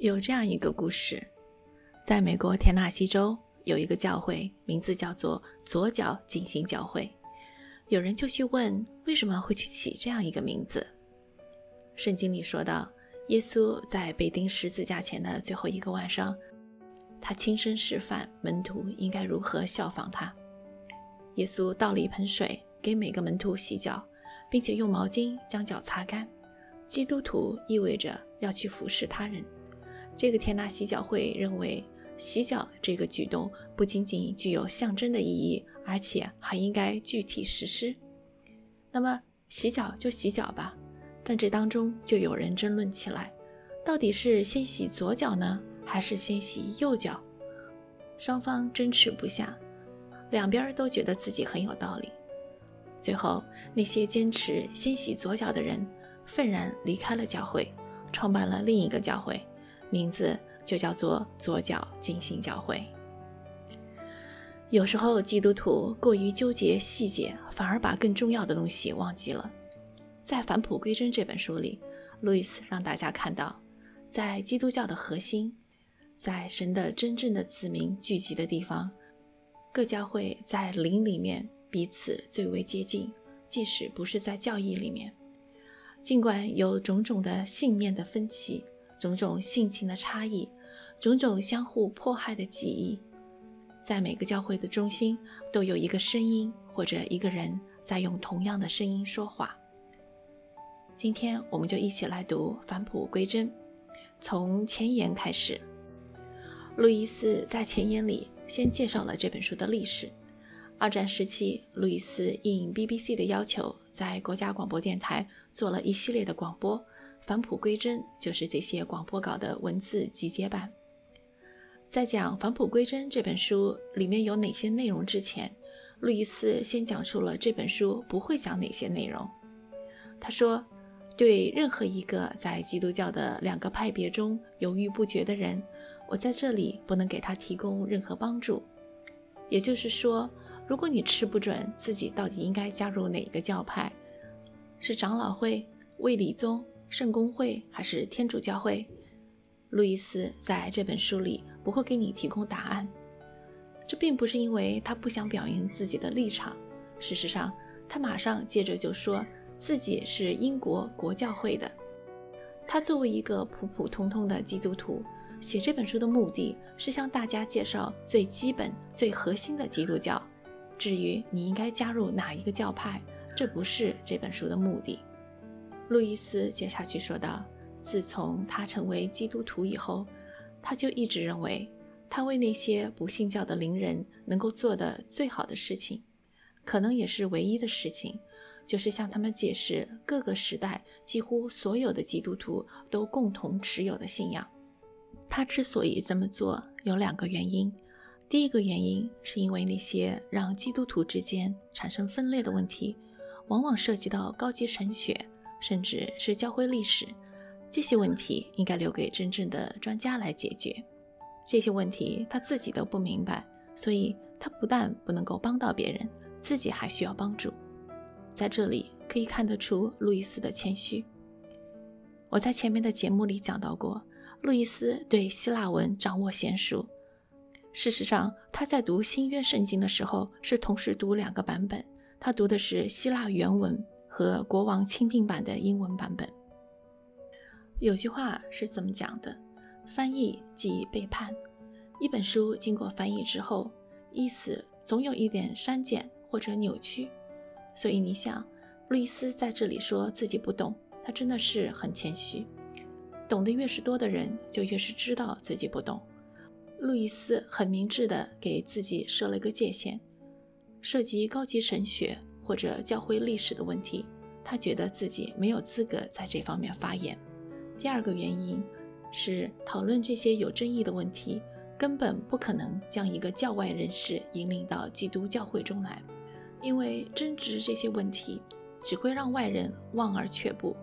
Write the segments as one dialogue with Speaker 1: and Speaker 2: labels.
Speaker 1: 有这样一个故事，在美国田纳西州有一个教会，名字叫做左脚进行教会。有人就去问，为什么会去起这样一个名字？圣经里说到，耶稣在被钉十字架前的最后一个晚上，他亲身示范门徒应该如何效仿他。耶稣倒了一盆水给每个门徒洗脚，并且用毛巾将脚擦干。基督徒意味着要去服侍他人。这个田纳西教会认为，洗脚这个举动不仅仅具有象征的意义，而且还应该具体实施。那么，洗脚就洗脚吧。但这当中就有人争论起来，到底是先洗左脚呢，还是先洗右脚？双方争持不下，两边都觉得自己很有道理。最后，那些坚持先洗左脚的人愤然离开了教会，创办了另一个教会。名字就叫做左脚进行教会。有时候基督徒过于纠结细节，反而把更重要的东西忘记了。在《返璞归真》这本书里，路易斯让大家看到，在基督教的核心，在神的真正的子民聚集的地方，各教会在灵里面彼此最为接近，即使不是在教义里面，尽管有种种的信念的分歧。种种性情的差异，种种相互迫害的记忆，在每个教会的中心都有一个声音或者一个人在用同样的声音说话。今天我们就一起来读《返璞归真》，从前言开始。路易斯在前言里先介绍了这本书的历史。二战时期，路易斯应 BBC 的要求，在国家广播电台做了一系列的广播。返璞归真就是这些广播稿的文字集结版。在讲《返璞归真》这本书里面有哪些内容之前，路易斯先讲述了这本书不会讲哪些内容。他说：“对任何一个在基督教的两个派别中犹豫不决的人，我在这里不能给他提供任何帮助。也就是说，如果你吃不准自己到底应该加入哪个教派，是长老会、卫理宗。”圣公会还是天主教会？路易斯在这本书里不会给你提供答案。这并不是因为他不想表明自己的立场。事实上，他马上接着就说自己是英国国教会的。他作为一个普普通通的基督徒，写这本书的目的是向大家介绍最基本、最核心的基督教。至于你应该加入哪一个教派，这不是这本书的目的。路易斯接下去说道：“自从他成为基督徒以后，他就一直认为，他为那些不信教的灵人能够做的最好的事情，可能也是唯一的事情，就是向他们解释各个时代几乎所有的基督徒都共同持有的信仰。他之所以这么做，有两个原因。第一个原因是因为那些让基督徒之间产生分裂的问题，往往涉及到高级神学。”甚至是教会历史，这些问题应该留给真正的专家来解决。这些问题他自己都不明白，所以他不但不能够帮到别人，自己还需要帮助。在这里可以看得出路易斯的谦虚。我在前面的节目里讲到过，路易斯对希腊文掌握娴熟。事实上，他在读新约圣经的时候是同时读两个版本，他读的是希腊原文。和国王钦定版的英文版本，有句话是怎么讲的？翻译即背叛。一本书经过翻译之后，意思总有一点删减或者扭曲。所以你想，路易斯在这里说自己不懂，他真的是很谦虚。懂得越是多的人，就越是知道自己不懂。路易斯很明智的给自己设了一个界限，涉及高级神学。或者教会历史的问题，他觉得自己没有资格在这方面发言。第二个原因是，讨论这些有争议的问题，根本不可能将一个教外人士引领到基督教会中来，因为争执这些问题只会让外人望而却步。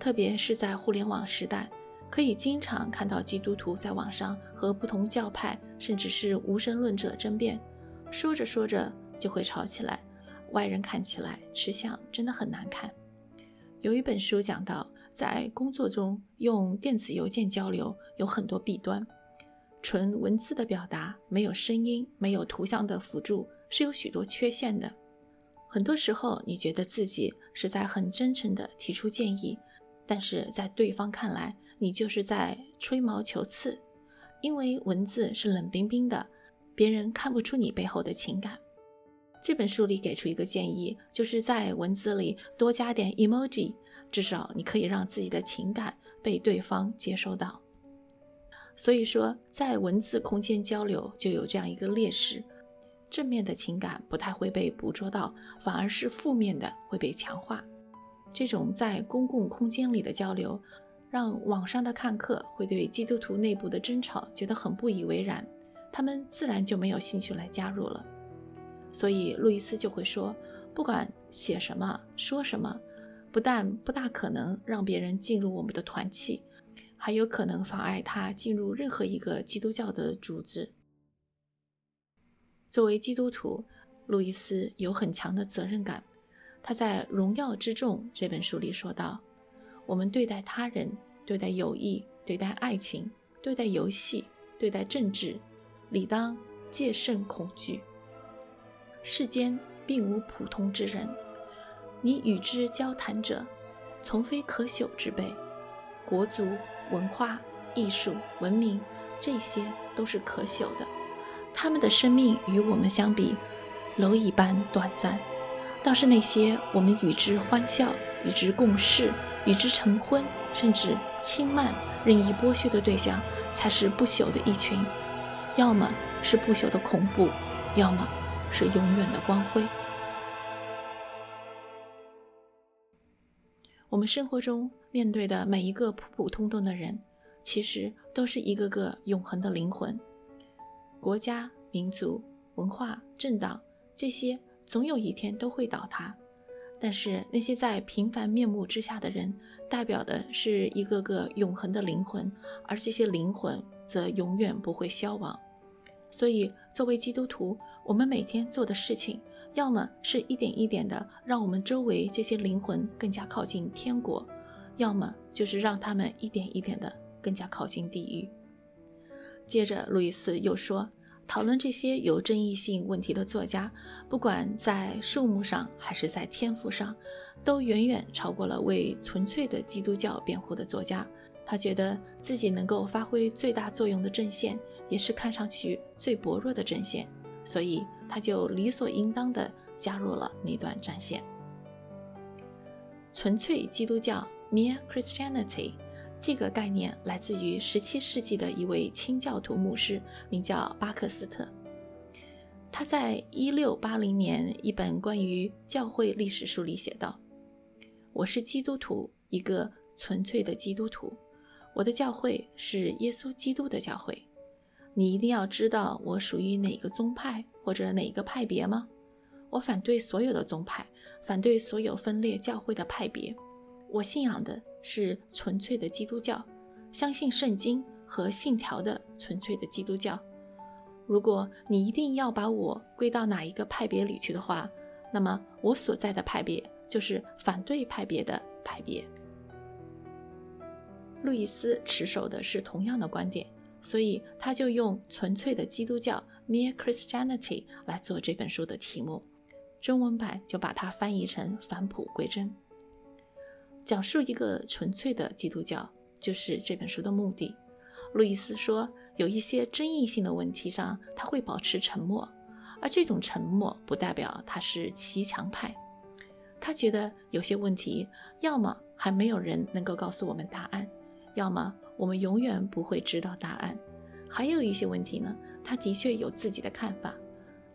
Speaker 1: 特别是在互联网时代，可以经常看到基督徒在网上和不同教派甚至是无神论者争辩，说着说着就会吵起来。外人看起来吃相真的很难看。有一本书讲到，在工作中用电子邮件交流有很多弊端。纯文字的表达没有声音、没有图像的辅助是有许多缺陷的。很多时候，你觉得自己是在很真诚地提出建议，但是在对方看来，你就是在吹毛求疵，因为文字是冷冰冰的，别人看不出你背后的情感。这本书里给出一个建议，就是在文字里多加点 emoji，至少你可以让自己的情感被对方接收到。所以说，在文字空间交流就有这样一个劣势：正面的情感不太会被捕捉到，反而是负面的会被强化。这种在公共空间里的交流，让网上的看客会对基督徒内部的争吵觉得很不以为然，他们自然就没有兴趣来加入了。所以，路易斯就会说，不管写什么、说什么，不但不大可能让别人进入我们的团契。还有可能妨碍他进入任何一个基督教的组织。作为基督徒，路易斯有很强的责任感。他在《荣耀之众》这本书里说道：“我们对待他人、对待友谊、对待爱情、对待游戏、对待政治，理当戒慎恐惧。世间并无普通之人，你与之交谈者，从非可朽之辈，国族。”文化、艺术、文明，这些都是可朽的。他们的生命与我们相比，蝼蚁般短暂。倒是那些我们与之欢笑、与之共事、与之成婚，甚至轻慢、任意剥削的对象，才是不朽的一群。要么是不朽的恐怖，要么是永远的光辉。我们生活中面对的每一个普普通通的人，其实都是一个个永恒的灵魂。国家、民族、文化、政党，这些总有一天都会倒塌。但是那些在平凡面目之下的人，代表的是一个个永恒的灵魂，而这些灵魂则永远不会消亡。所以，作为基督徒，我们每天做的事情。要么是一点一点的让我们周围这些灵魂更加靠近天国，要么就是让他们一点一点的更加靠近地狱。接着，路易斯又说，讨论这些有争议性问题的作家，不管在数目上还是在天赋上，都远远超过了为纯粹的基督教辩护的作家。他觉得自己能够发挥最大作用的阵线，也是看上去最薄弱的阵线。所以他就理所应当地加入了那段战线。纯粹基督教 （Mere Christianity） 这个概念来自于17世纪的一位清教徒牧师，名叫巴克斯特。他在1680年一本关于教会历史书里写道：“我是基督徒，一个纯粹的基督徒。我的教会是耶稣基督的教会。”你一定要知道我属于哪个宗派或者哪个派别吗？我反对所有的宗派，反对所有分裂教会的派别。我信仰的是纯粹的基督教，相信圣经和信条的纯粹的基督教。如果你一定要把我归到哪一个派别里去的话，那么我所在的派别就是反对派别的派别。路易斯持守的是同样的观点。所以他就用纯粹的基督教 （Mere Christianity） 来做这本书的题目，中文版就把它翻译成返璞归真。讲述一个纯粹的基督教，就是这本书的目的。路易斯说，有一些争议性的问题上，他会保持沉默，而这种沉默不代表他是骑墙派。他觉得有些问题，要么还没有人能够告诉我们答案，要么。我们永远不会知道答案。还有一些问题呢，他的确有自己的看法，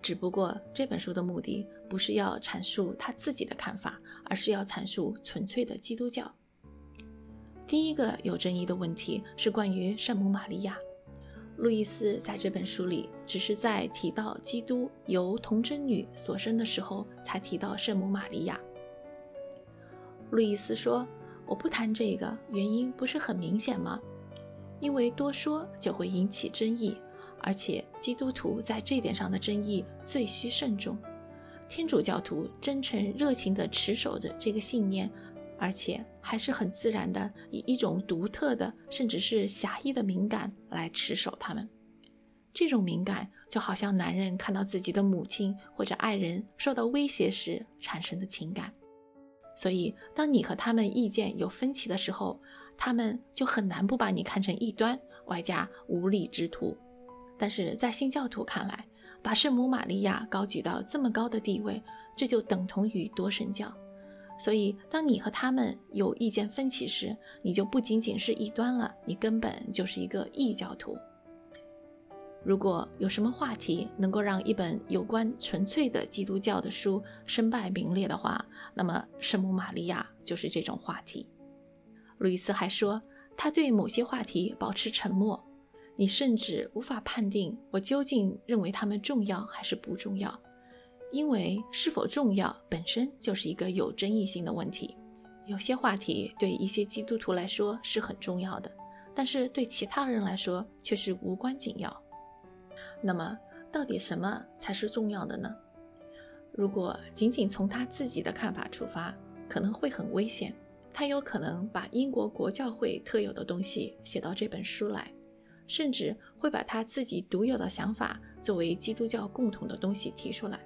Speaker 1: 只不过这本书的目的不是要阐述他自己的看法，而是要阐述纯粹的基督教。第一个有争议的问题是关于圣母玛利亚。路易斯在这本书里只是在提到基督由童贞女所生的时候才提到圣母玛利亚。路易斯说。我不谈这个原因不是很明显吗？因为多说就会引起争议，而且基督徒在这点上的争议最需慎重。天主教徒真诚热情地持守着这个信念，而且还是很自然的以一种独特的，甚至是狭义的敏感来持守他们。这种敏感就好像男人看到自己的母亲或者爱人受到威胁时产生的情感。所以，当你和他们意见有分歧的时候，他们就很难不把你看成异端，外加无利之徒。但是在新教徒看来，把圣母玛利亚高举到这么高的地位，这就等同于多神教。所以，当你和他们有意见分歧时，你就不仅仅是异端了，你根本就是一个异教徒。如果有什么话题能够让一本有关纯粹的基督教的书身败名裂的话，那么圣母玛利亚就是这种话题。路易斯还说，他对某些话题保持沉默，你甚至无法判定我究竟认为他们重要还是不重要，因为是否重要本身就是一个有争议性的问题。有些话题对一些基督徒来说是很重要的，但是对其他人来说却是无关紧要。那么，到底什么才是重要的呢？如果仅仅从他自己的看法出发，可能会很危险。他有可能把英国国教会特有的东西写到这本书来，甚至会把他自己独有的想法作为基督教共同的东西提出来。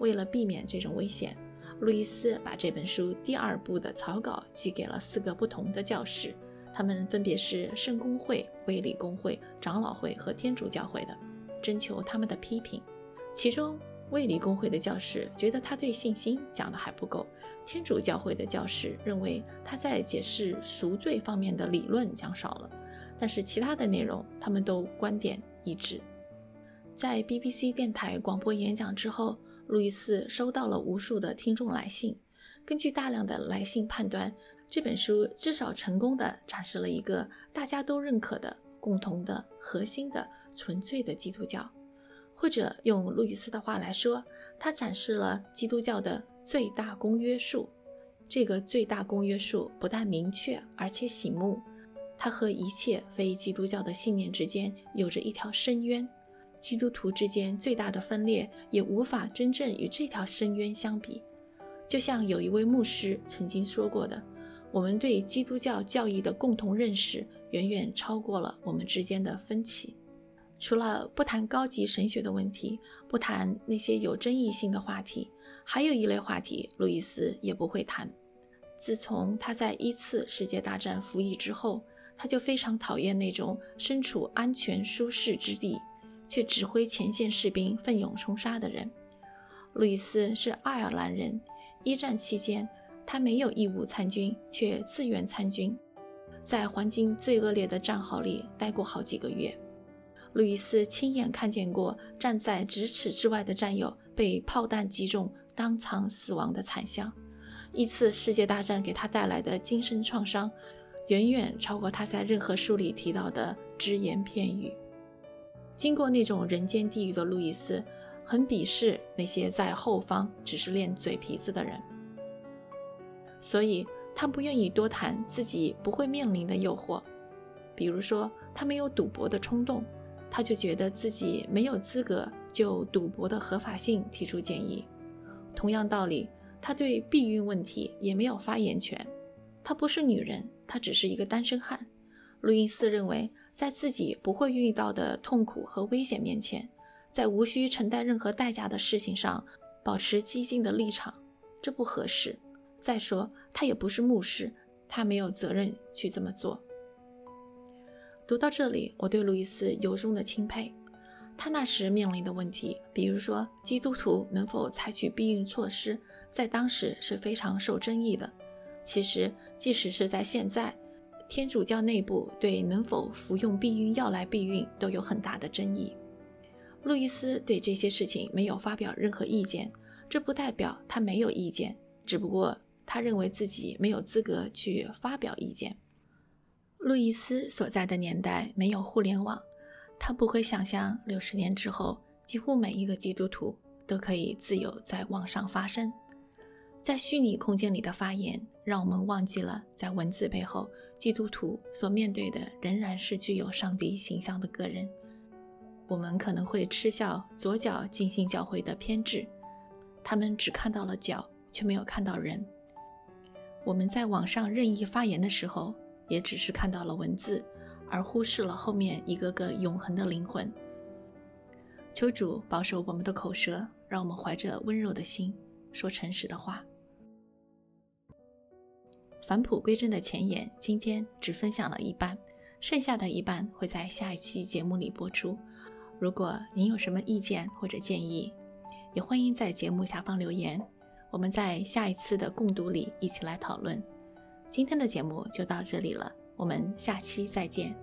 Speaker 1: 为了避免这种危险，路易斯把这本书第二部的草稿寄给了四个不同的教士，他们分别是圣公会、卫理公会、长老会和天主教会的。征求他们的批评，其中卫理公会的教士觉得他对信心讲的还不够，天主教会的教士认为他在解释赎罪方面的理论讲少了，但是其他的内容他们都观点一致。在 BBC 电台广播演讲之后，路易斯收到了无数的听众来信，根据大量的来信判断，这本书至少成功的展示了一个大家都认可的。共同的核心的纯粹的基督教，或者用路易斯的话来说，他展示了基督教的最大公约数。这个最大公约数不但明确，而且醒目。它和一切非基督教的信念之间有着一条深渊，基督徒之间最大的分裂也无法真正与这条深渊相比。就像有一位牧师曾经说过的。我们对基督教教义的共同认识远远超过了我们之间的分歧。除了不谈高级神学的问题，不谈那些有争议性的话题，还有一类话题，路易斯也不会谈。自从他在一次世界大战服役之后，他就非常讨厌那种身处安全舒适之地，却指挥前线士兵奋勇冲杀的人。路易斯是爱尔兰人，一战期间。他没有义务参军，却自愿参军，在环境最恶劣的战壕里待过好几个月。路易斯亲眼看见过站在咫尺之外的战友被炮弹击中，当场死亡的惨象。一次世界大战给他带来的精神创伤，远远超过他在任何书里提到的只言片语。经过那种人间地狱的路易斯，很鄙视那些在后方只是练嘴皮子的人。所以他不愿意多谈自己不会面临的诱惑，比如说他没有赌博的冲动，他就觉得自己没有资格就赌博的合法性提出建议。同样道理，他对避孕问题也没有发言权。他不是女人，他只是一个单身汉。路易斯认为，在自己不会遇到的痛苦和危险面前，在无需承担任何代价的事情上保持激进的立场，这不合适。再说，他也不是牧师，他没有责任去这么做。读到这里，我对路易斯由衷的钦佩。他那时面临的问题，比如说基督徒能否采取避孕措施，在当时是非常受争议的。其实，即使是在现在，天主教内部对能否服用避孕药来避孕都有很大的争议。路易斯对这些事情没有发表任何意见，这不代表他没有意见，只不过。他认为自己没有资格去发表意见。路易斯所在的年代没有互联网，他不会想象六十年之后，几乎每一个基督徒都可以自由在网上发声。在虚拟空间里的发言，让我们忘记了在文字背后，基督徒所面对的仍然是具有上帝形象的个人。我们可能会嗤笑左脚进行教会的偏执，他们只看到了脚，却没有看到人。我们在网上任意发言的时候，也只是看到了文字，而忽视了后面一个个永恒的灵魂。求主保守我们的口舌，让我们怀着温柔的心说诚实的话。返璞归真的前言，今天只分享了一半，剩下的一半会在下一期节目里播出。如果您有什么意见或者建议，也欢迎在节目下方留言，我们在下一次的共读里一起来讨论。今天的节目就到这里了，我们下期再见。